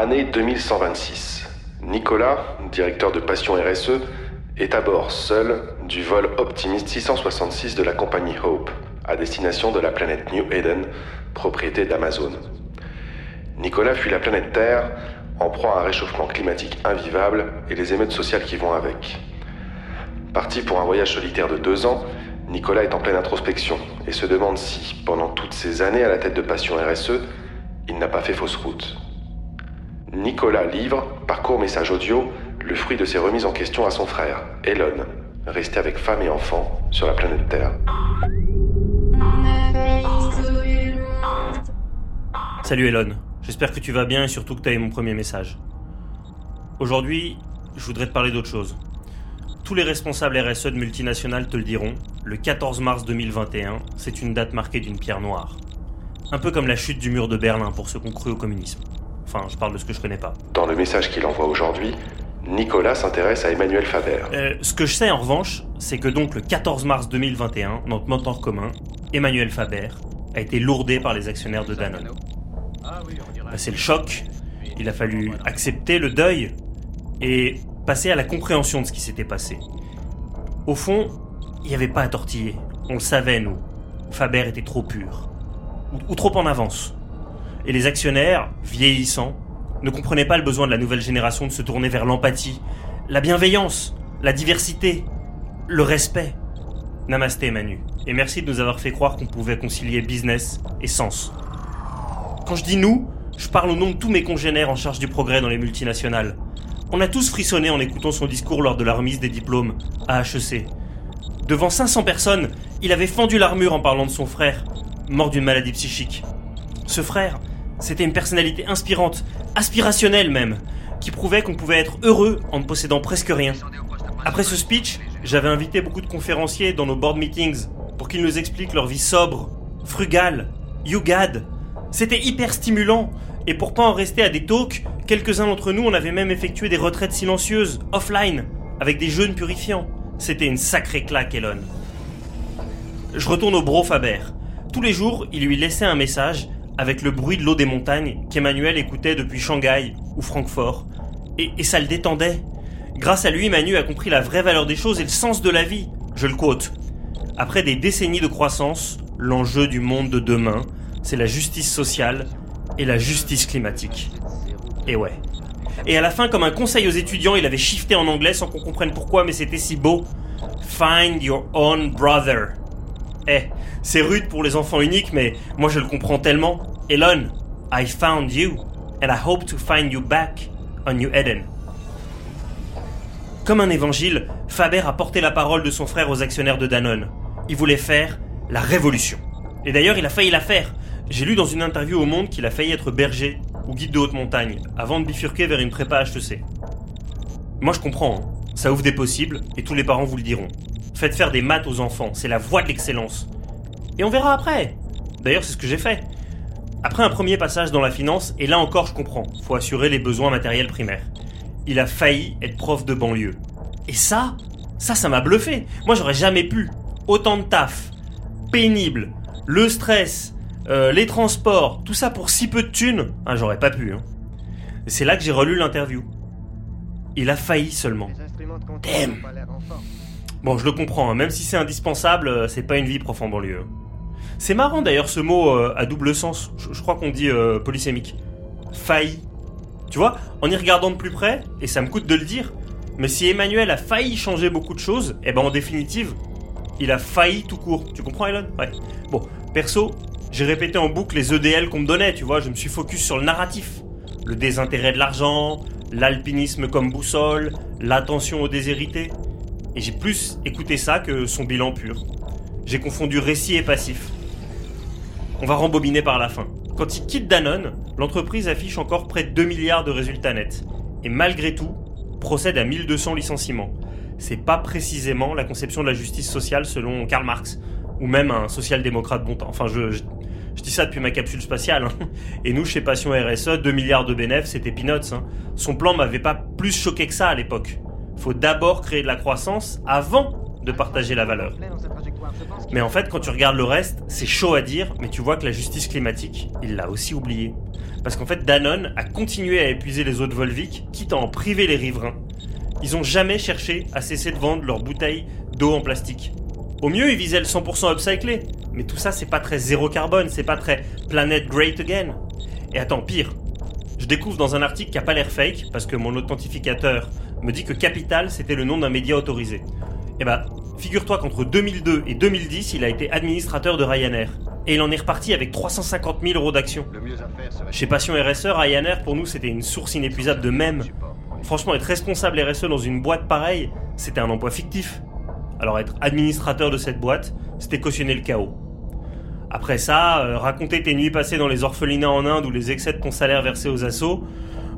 Année 2126. Nicolas, directeur de Passion RSE, est à bord seul du vol Optimist 666 de la compagnie Hope, à destination de la planète New Eden, propriété d'Amazon. Nicolas fuit la planète Terre en proie à un réchauffement climatique invivable et les émeutes sociales qui vont avec. Parti pour un voyage solitaire de deux ans, Nicolas est en pleine introspection et se demande si, pendant toutes ces années à la tête de Passion RSE, il n'a pas fait fausse route. Nicolas livre, par court message audio, le fruit de ses remises en question à son frère, Elon, resté avec femme et enfant sur la planète Terre. Salut Elon, j'espère que tu vas bien et surtout que tu as eu mon premier message. Aujourd'hui, je voudrais te parler d'autre chose. Tous les responsables RSE de multinationales te le diront, le 14 mars 2021, c'est une date marquée d'une pierre noire. Un peu comme la chute du mur de Berlin pour ceux qui ont cru au communisme. Enfin, je parle de ce que je connais pas. Dans le message qu'il envoie aujourd'hui, Nicolas s'intéresse à Emmanuel Faber. Euh, ce que je sais en revanche, c'est que donc le 14 mars 2021, notre mentor commun, Emmanuel Faber, a été lourdé par les actionnaires de Danone. Bah, c'est le choc, il a fallu accepter le deuil et passer à la compréhension de ce qui s'était passé. Au fond, il n'y avait pas à tortiller. On le savait, nous. Faber était trop pur. Ou, ou trop en avance. Et les actionnaires, vieillissants, ne comprenaient pas le besoin de la nouvelle génération de se tourner vers l'empathie, la bienveillance, la diversité, le respect. Namasté Manu, et merci de nous avoir fait croire qu'on pouvait concilier business et sens. Quand je dis nous, je parle au nom de tous mes congénères en charge du progrès dans les multinationales. On a tous frissonné en écoutant son discours lors de la remise des diplômes à HEC. Devant 500 personnes, il avait fendu l'armure en parlant de son frère, mort d'une maladie psychique. Ce frère, c'était une personnalité inspirante, aspirationnelle même, qui prouvait qu'on pouvait être heureux en ne possédant presque rien. Après ce speech, j'avais invité beaucoup de conférenciers dans nos board meetings pour qu'ils nous expliquent leur vie sobre, frugale, yugad. C'était hyper stimulant, et pour pas en rester à des talks, quelques-uns d'entre nous on avait même effectué des retraites silencieuses, offline, avec des jeûnes purifiants. C'était une sacrée claque, Elon. Je retourne au bro Faber. Tous les jours, il lui laissait un message avec le bruit de l'eau des montagnes qu'Emmanuel écoutait depuis Shanghai ou Francfort. Et, ça le détendait. Grâce à lui, Manu a compris la vraie valeur des choses et le sens de la vie. Je le quote. Après des décennies de croissance, l'enjeu du monde de demain, c'est la justice sociale et la justice climatique. Et ouais. Et à la fin, comme un conseil aux étudiants, il avait shifté en anglais sans qu'on comprenne pourquoi, mais c'était si beau. Find your own brother. Eh, c'est rude pour les enfants uniques, mais moi je le comprends tellement. Elon, I found you, and I hope to find you back on New Eden. Comme un évangile, Faber a porté la parole de son frère aux actionnaires de Danone. Il voulait faire la révolution. Et d'ailleurs, il a failli la faire. J'ai lu dans une interview au Monde qu'il a failli être berger ou guide de haute montagne avant de bifurquer vers une prépa HEC. Moi je comprends, hein. ça ouvre des possibles et tous les parents vous le diront. Faites faire des maths aux enfants, c'est la voie de l'excellence. Et on verra après. D'ailleurs, c'est ce que j'ai fait. Après un premier passage dans la finance, et là encore je comprends, faut assurer les besoins matériels primaires. Il a failli être prof de banlieue. Et ça, ça, ça m'a bluffé. Moi, j'aurais jamais pu. Autant de taf, pénible, le stress, euh, les transports, tout ça pour si peu de thunes, ah, j'aurais pas pu. Hein. C'est là que j'ai relu l'interview. Il a failli seulement. Damn. Bon, je le comprends, hein. même si c'est indispensable, euh, c'est pas une vie prof en banlieue. C'est marrant d'ailleurs ce mot euh, à double sens. Je, crois qu'on dit euh, polysémique. Failli. Tu vois, en y regardant de plus près, et ça me coûte de le dire, mais si Emmanuel a failli changer beaucoup de choses, eh ben en définitive, il a failli tout court. Tu comprends, Elon? Ouais. Bon, perso, j'ai répété en boucle les EDL qu'on me donnait, tu vois, je me suis focus sur le narratif. Le désintérêt de l'argent, l'alpinisme comme boussole, l'attention aux déshérités. Et j'ai plus écouté ça que son bilan pur. J'ai confondu récit et passif. On va rembobiner par la fin. Quand il quitte Danone, l'entreprise affiche encore près de 2 milliards de résultats nets. Et malgré tout, procède à 1200 licenciements. C'est pas précisément la conception de la justice sociale selon Karl Marx, ou même un social-démocrate bon temps. Enfin, je, dis ça depuis ma capsule spatiale. Hein. Et nous, chez Passion RSE, 2 milliards de bénéfices, c'était peanuts. Hein. Son plan m'avait pas plus choqué que ça à l'époque. Faut d'abord créer de la croissance avant de partager la valeur. Mais en fait, quand tu regardes le reste, c'est chaud à dire, mais tu vois que la justice climatique, il l'a aussi oublié. Parce qu'en fait, Danone a continué à épuiser les eaux de Volvic, quitte à en priver les riverains. Ils ont jamais cherché à cesser de vendre leurs bouteilles d'eau en plastique. Au mieux, ils visaient le 100% upcyclé. Mais tout ça, c'est pas très zéro carbone, c'est pas très planet great again. Et attends, pire. Je découvre dans un article qui a pas l'air fake, parce que mon authentificateur me dit que Capital, c'était le nom d'un média autorisé. Eh bah, figure-toi qu'entre 2002 et 2010, il a été administrateur de Ryanair. Et il en est reparti avec 350 000 euros d'actions. Chez Passion RSE, Ryanair, pour nous, c'était une source inépuisable de mèmes. Franchement, être responsable RSE dans une boîte pareille, c'était un emploi fictif. Alors être administrateur de cette boîte, c'était cautionner le chaos. Après ça, euh, raconter tes nuits passées dans les orphelinats en Inde ou les excès de ton salaire versé aux assauts,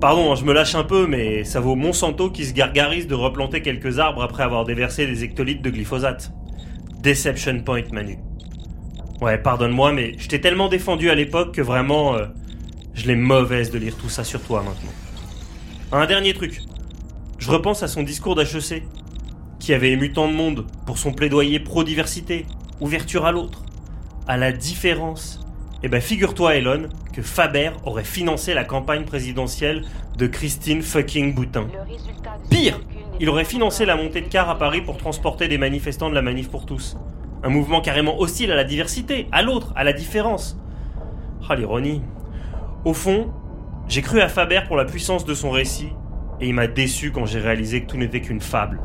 pardon, hein, je me lâche un peu, mais ça vaut Monsanto qui se gargarise de replanter quelques arbres après avoir déversé des hectolitres de glyphosate. Deception point, Manu. Ouais, pardonne-moi, mais je t'ai tellement défendu à l'époque que vraiment, euh, je l'ai mauvaise de lire tout ça sur toi maintenant. Un dernier truc. Je repense à son discours d'HEC, qui avait ému tant de monde pour son plaidoyer pro-diversité, ouverture à l'autre, à la différence. Eh ben figure-toi Elon que Faber aurait financé la campagne présidentielle de Christine fucking Boutin. Pire, il aurait financé la montée de car à Paris pour transporter des manifestants de la manif pour tous. Un mouvement carrément hostile à la diversité, à l'autre, à la différence. Ah l'ironie. Au fond, j'ai cru à Faber pour la puissance de son récit, et il m'a déçu quand j'ai réalisé que tout n'était qu'une fable.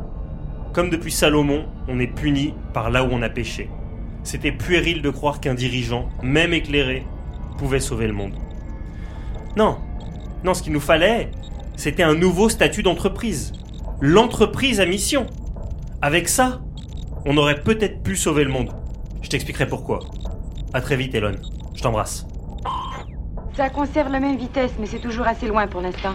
Comme depuis Salomon, on est puni par là où on a péché. C'était puéril de croire qu'un dirigeant, même éclairé, pouvait sauver le monde. Non, non, ce qu'il nous fallait, c'était un nouveau statut d'entreprise. L'entreprise à mission. Avec ça, on aurait peut-être pu sauver le monde. Je t'expliquerai pourquoi. À très vite, Elon. Je t'embrasse. Ça conserve la même vitesse, mais c'est toujours assez loin pour l'instant.